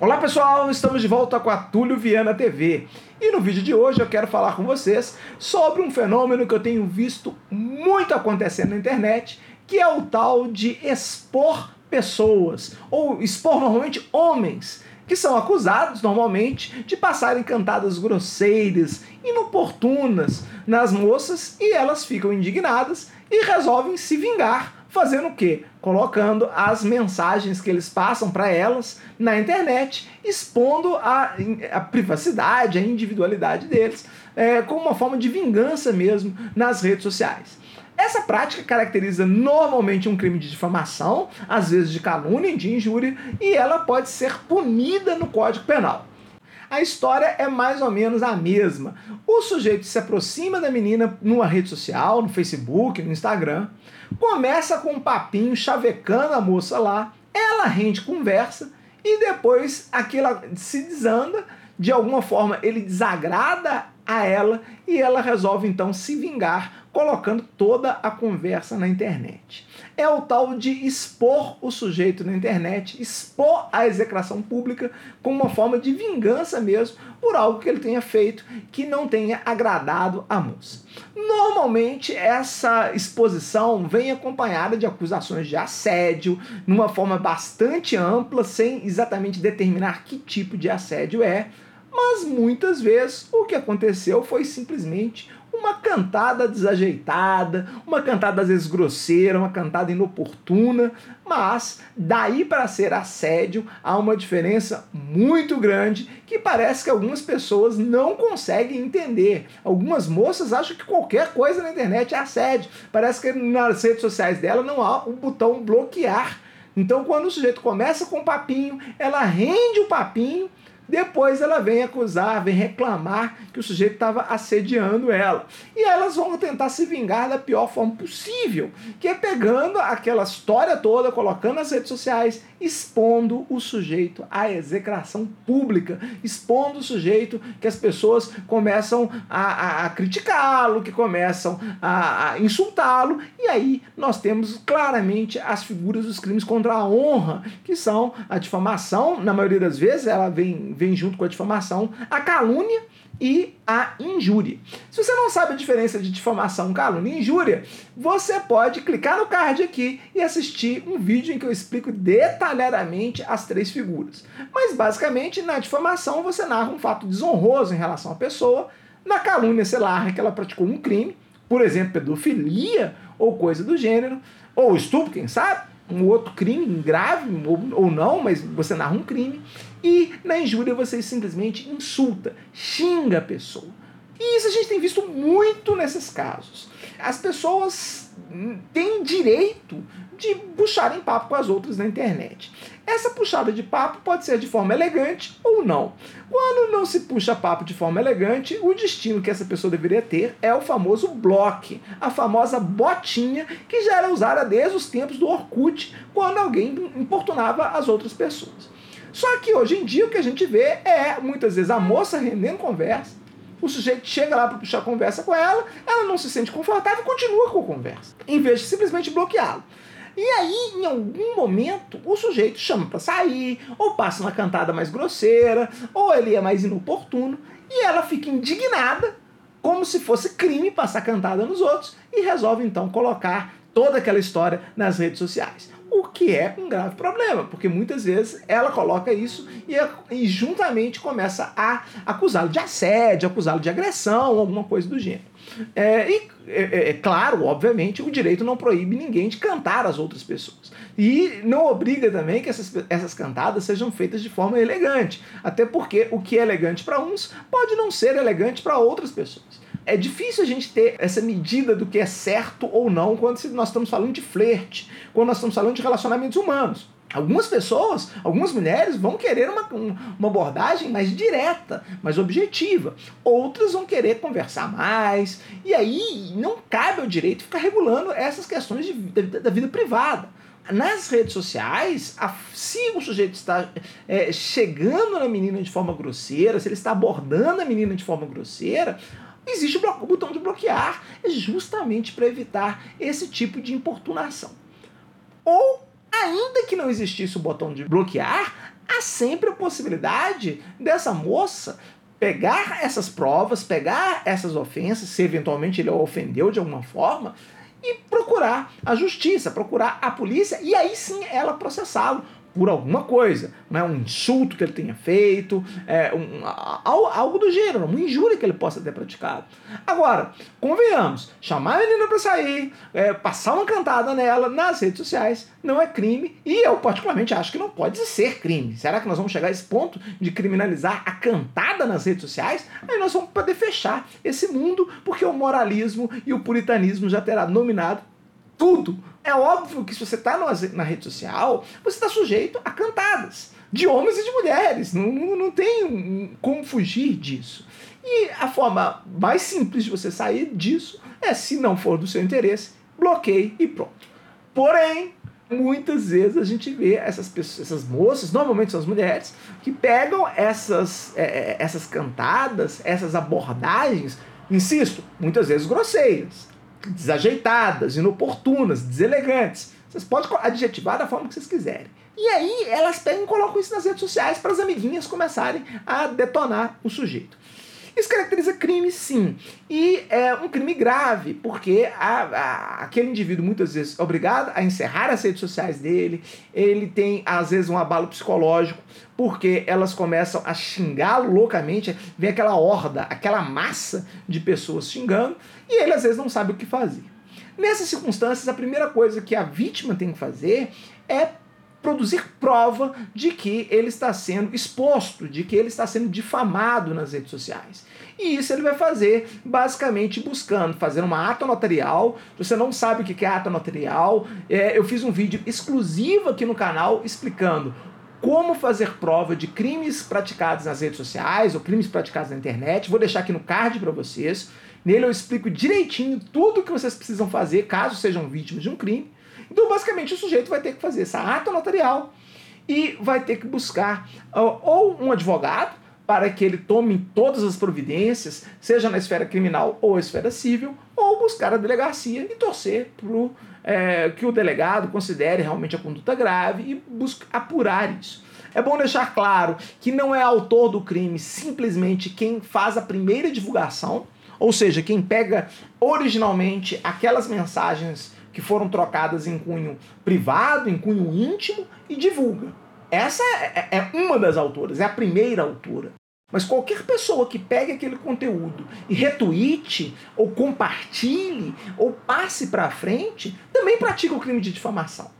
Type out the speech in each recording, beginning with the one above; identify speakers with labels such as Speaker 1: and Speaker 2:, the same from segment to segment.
Speaker 1: Olá pessoal, estamos de volta com a Túlio Viana TV e no vídeo de hoje eu quero falar com vocês sobre um fenômeno que eu tenho visto muito acontecendo na internet, que é o tal de expor pessoas, ou expor normalmente homens, que são acusados normalmente de passarem cantadas grosseiras, inoportunas nas moças e elas ficam indignadas e resolvem se vingar fazendo o quê? Colocando as mensagens que eles passam para elas na internet, expondo a, a, privacidade, a individualidade deles, é, como uma forma de vingança mesmo nas redes sociais. Essa prática caracteriza normalmente um crime de difamação, às vezes de calúnia, de injúria, e ela pode ser punida no Código Penal. A história é mais ou menos a mesma. O sujeito se aproxima da menina numa rede social, no Facebook, no Instagram, começa com um papinho chavecando a moça lá, ela rende conversa e depois aquilo se desanda, de alguma forma ele desagrada a ela e ela resolve então se vingar colocando toda a conversa na internet. É o tal de expor o sujeito na internet, expor a execração pública como uma forma de vingança mesmo por algo que ele tenha feito que não tenha agradado a moça. Normalmente essa exposição vem acompanhada de acusações de assédio, numa forma bastante ampla, sem exatamente determinar que tipo de assédio é mas muitas vezes o que aconteceu foi simplesmente uma cantada desajeitada, uma cantada às vezes grosseira, uma cantada inoportuna, mas daí para ser assédio há uma diferença muito grande que parece que algumas pessoas não conseguem entender. Algumas moças acham que qualquer coisa na internet é assédio. Parece que nas redes sociais dela não há o botão bloquear. Então, quando o sujeito começa com um papinho, ela rende o papinho depois ela vem acusar, vem reclamar que o sujeito estava assediando ela. E elas vão tentar se vingar da pior forma possível, que é pegando aquela história toda, colocando nas redes sociais, expondo o sujeito à execração pública, expondo o sujeito que as pessoas começam a, a, a criticá-lo, que começam a, a insultá-lo, e aí nós temos claramente as figuras dos crimes contra a honra, que são a difamação, na maioria das vezes ela vem vem junto com a difamação a calúnia e a injúria. Se você não sabe a diferença de difamação, calúnia e injúria, você pode clicar no card aqui e assistir um vídeo em que eu explico detalhadamente as três figuras. Mas basicamente, na difamação você narra um fato desonroso em relação à pessoa, na calúnia você narra que ela praticou um crime, por exemplo, pedofilia ou coisa do gênero, ou estupro, quem sabe, um outro crime grave ou, ou não, mas você narra um crime. E na injúria você simplesmente insulta, xinga a pessoa. E isso a gente tem visto muito nesses casos. As pessoas têm direito de puxarem papo com as outras na internet. Essa puxada de papo pode ser de forma elegante ou não. Quando não se puxa papo de forma elegante, o destino que essa pessoa deveria ter é o famoso bloque, a famosa botinha que já era usada desde os tempos do Orkut, quando alguém importunava as outras pessoas. Só que hoje em dia o que a gente vê é muitas vezes a moça rendendo conversa, o sujeito chega lá para puxar conversa com ela, ela não se sente confortável e continua com a conversa, em vez de simplesmente bloqueá-lo. E aí, em algum momento, o sujeito chama para sair, ou passa uma cantada mais grosseira, ou ele é mais inoportuno, e ela fica indignada, como se fosse crime passar cantada nos outros, e resolve então colocar toda aquela história nas redes sociais. O que é um grave problema, porque muitas vezes ela coloca isso e, e juntamente começa a acusá-lo de assédio, acusá-lo de agressão, alguma coisa do gênero. É, e, é, é, é, claro, obviamente, o direito não proíbe ninguém de cantar as outras pessoas. E não obriga também que essas, essas cantadas sejam feitas de forma elegante. Até porque o que é elegante para uns pode não ser elegante para outras pessoas é difícil a gente ter essa medida do que é certo ou não quando nós estamos falando de flerte, quando nós estamos falando de relacionamentos humanos. Algumas pessoas, algumas mulheres vão querer uma, uma abordagem mais direta, mais objetiva. Outras vão querer conversar mais. E aí não cabe ao direito ficar regulando essas questões de, da, da vida privada. Nas redes sociais, a, se o sujeito está é, chegando na menina de forma grosseira, se ele está abordando a menina de forma grosseira, existe o botão de bloquear, é justamente para evitar esse tipo de importunação. Ou, ainda que não existisse o botão de bloquear, há sempre a possibilidade dessa moça pegar essas provas, pegar essas ofensas, se eventualmente ele a ofendeu de alguma forma, e procurar a justiça, procurar a polícia e aí sim ela processá-lo por alguma coisa, não é um insulto que ele tenha feito, é um, algo do gênero, uma injúria que ele possa ter praticado. Agora, convenhamos, chamar a menina para sair, é, passar uma cantada nela nas redes sociais não é crime e eu particularmente acho que não pode ser crime. Será que nós vamos chegar a esse ponto de criminalizar a cantada nas redes sociais? Aí nós vamos poder fechar esse mundo porque o moralismo e o puritanismo já terá dominado tudo. É óbvio que se você está na rede social, você está sujeito a cantadas de homens e de mulheres. Não, não, tem como fugir disso. E a forma mais simples de você sair disso é, se não for do seu interesse, bloqueie e pronto. Porém, muitas vezes a gente vê essas pessoas, essas moças, normalmente são as mulheres, que pegam essas, é, é essas cantadas, essas abordagens, insisto, muitas vezes grosseiras desajeitadas, inoportunas, deselegantes. Vocês podem adjetivar da forma que vocês quiserem. E aí elas pegam e colocam isso nas redes sociais para as amiguinhas começarem a detonar o sujeito. Isso caracteriza crime, sim. E é um crime grave, porque a, a, aquele indivíduo muitas vezes é obrigado a encerrar as redes sociais dele, ele tem às vezes um abalo psicológico, porque elas começam a xingá-lo loucamente, vem aquela horda, aquela massa de pessoas xingando, e ele às vezes não sabe o que fazer. Nessas circunstâncias, a primeira coisa que a vítima tem que fazer é produzir prova de que ele está sendo exposto, de que ele está sendo difamado nas redes sociais. E isso ele vai fazer basicamente buscando fazer uma ata notarial. Se você não sabe o que é ata notarial, é, eu fiz um vídeo exclusivo aqui no canal explicando como fazer prova de crimes praticados nas redes sociais ou crimes praticados na internet. Vou deixar aqui no card para vocês. Nele eu explico direitinho tudo o que vocês precisam fazer caso sejam vítimas de um crime. Então, basicamente, o sujeito vai ter que fazer essa ata notarial e vai ter que buscar ou um advogado para que ele tome todas as providências, seja na esfera criminal ou esfera civil, ou buscar a delegacia e torcer para é, que o delegado considere realmente a conduta grave e busque apurar isso. É bom deixar claro que não é autor do crime simplesmente quem faz a primeira divulgação, ou seja, quem pega originalmente aquelas mensagens que foram trocadas em cunho privado, em cunho íntimo e divulga. Essa é, é, uma das autoras, é a primeira autora. Mas qualquer pessoa que pegue aquele conteúdo e retweete, ou compartilhe, ou passe para frente, também pratica o crime de difamação.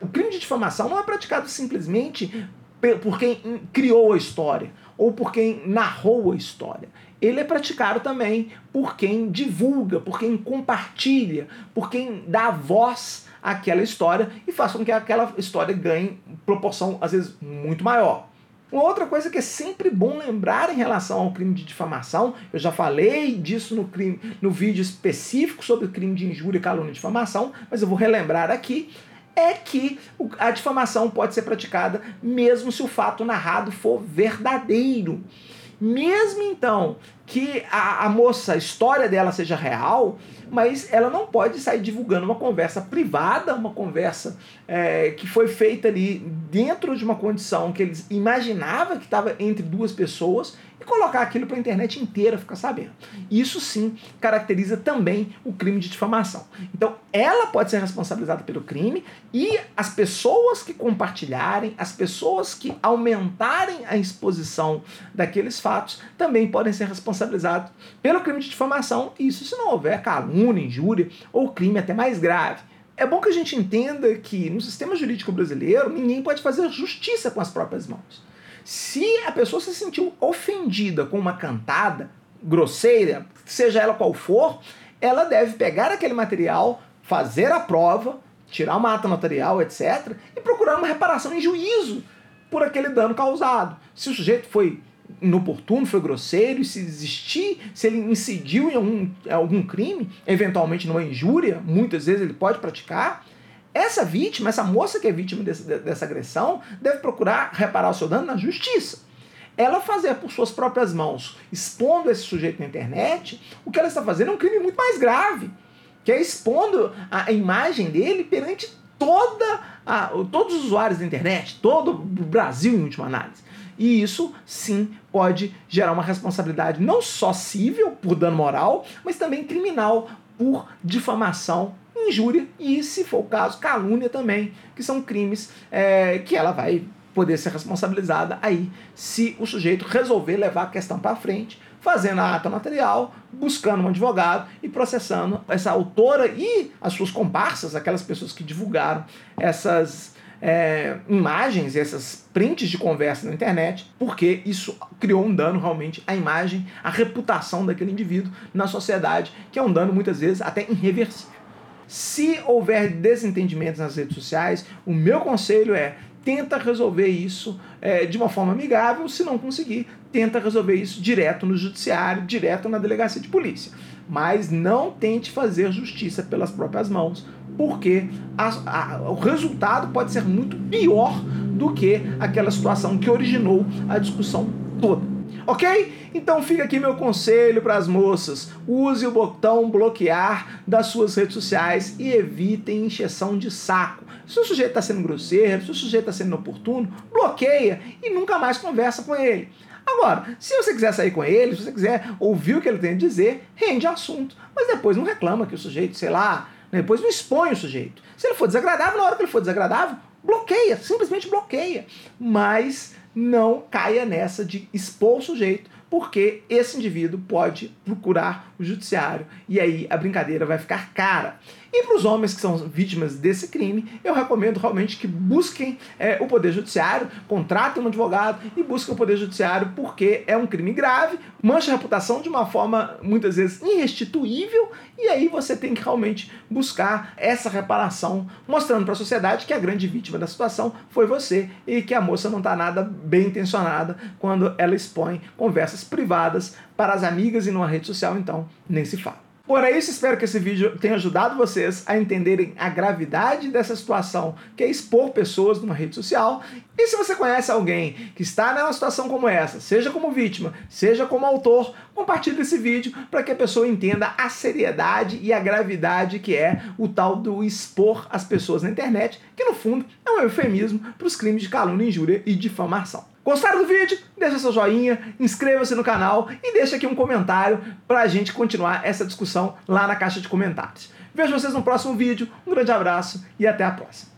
Speaker 1: O crime de difamação não é praticado simplesmente por quem criou a história ou por quem narrou a história ele é praticado também por quem divulga, por quem compartilha, por quem dá voz àquela história e faz com que aquela história ganhe proporção, às vezes, muito maior. Uma outra coisa que é sempre bom lembrar em relação ao crime de difamação, eu já falei disso no, crime, no vídeo específico sobre o crime de injúria, calúnia e difamação, mas eu vou relembrar aqui, é que a difamação pode ser praticada mesmo se o fato narrado for verdadeiro. Mesmo então que a, a moça, a história dela seja real, mas ela não pode sair divulgando uma conversa privada, uma conversa é, que foi feita ali dentro de uma condição que eles imaginavam que estava entre duas pessoas e colocar aquilo para a internet inteira ficar sabendo. Isso sim caracteriza também o crime de difamação. Então, ela pode ser responsabilizada pelo crime e as pessoas que compartilharem, as pessoas que aumentarem a exposição daqueles fatos também podem ser responsabilizadas pelo crime de difamação, isso se não houver calúnia, injúria ou crime até mais grave. É bom que a gente entenda que no sistema jurídico brasileiro ninguém pode fazer justiça com as próprias mãos. Se a pessoa se sentiu ofendida com uma cantada grosseira, seja ela qual for, ela deve pegar aquele material, fazer a prova, tirar uma ata notarial, etc., e procurar uma reparação em juízo por aquele dano causado. Se o sujeito foi inoportuno, foi grosseiro, e se existir, se ele incidiu em algum, algum crime, eventualmente numa injúria, muitas vezes ele pode praticar, essa vítima, essa moça que é vítima desse, dessa agressão, deve procurar reparar o seu dano na justiça. Ela fazer por suas próprias mãos, expondo esse sujeito na internet, o que ela está fazendo é um crime muito mais grave, que é expondo a imagem dele perante toda a, todos os usuários da internet, todo o Brasil em última análise. E isso sim pode gerar uma responsabilidade não só civil por dano moral, mas também criminal por difamação, injúria e, se for o caso, calúnia também, que são crimes é, que ela vai poder ser responsabilizada aí se o sujeito resolver levar a questão para frente, fazendo a ata material, buscando um advogado e processando essa autora e as suas comparsas, aquelas pessoas que divulgaram essas é, imagens, essas prints de conversa na internet, porque isso criou um dano realmente à imagem, à reputação daquele indivíduo na sociedade, que é um dano muitas vezes até irreversível. Se houver desentendimentos nas redes sociais, o meu conselho é tenta resolver isso é, de uma forma amigável, se não conseguir, tenta resolver isso direto no judiciário, direto na delegacia de polícia. Mas não tente fazer justiça pelas próprias mãos, porque a, a, o resultado pode ser muito pior do que aquela situação que originou a discussão toda. Ok? Então fica aqui meu conselho para as moças: use o botão bloquear das suas redes sociais e evitem encheção de saco. Se o sujeito está sendo grosseiro, se o sujeito está sendo inoportuno, bloqueia e nunca mais conversa com ele. Agora, se você quiser sair com ele, se você quiser ouvir o que ele tem a dizer, rende assunto. Mas depois não reclama que o sujeito, sei lá, depois não expõe o sujeito. Se ele for desagradável, na hora que ele for desagradável, bloqueia, simplesmente bloqueia. Mas não caia nessa de expor o sujeito, porque esse indivíduo pode procurar o judiciário e aí a brincadeira vai ficar cara. E para os homens que são vítimas desse crime, eu recomendo realmente que busquem é, o Poder Judiciário, contratem um advogado e busquem o Poder Judiciário, porque é um crime grave, mancha a reputação de uma forma muitas vezes irrestituível, e aí você tem que realmente buscar essa reparação, mostrando para a sociedade que a grande vítima da situação foi você e que a moça não está nada bem intencionada quando ela expõe conversas privadas para as amigas e numa rede social, então nem se fala. Por isso, espero que esse vídeo tenha ajudado vocês a entenderem a gravidade dessa situação, que é expor pessoas numa rede social. E se você conhece alguém que está numa situação como essa, seja como vítima, seja como autor, compartilhe esse vídeo para que a pessoa entenda a seriedade e a gravidade que é o tal do expor as pessoas na internet, que no fundo é um eufemismo para os crimes de calúnia, injúria e difamação. Gostaram do vídeo? Deixa seu joinha, inscreva-se no canal e deixa aqui um comentário para a gente continuar essa discussão lá na caixa de comentários. Vejo vocês no próximo vídeo, um grande abraço e até a próxima.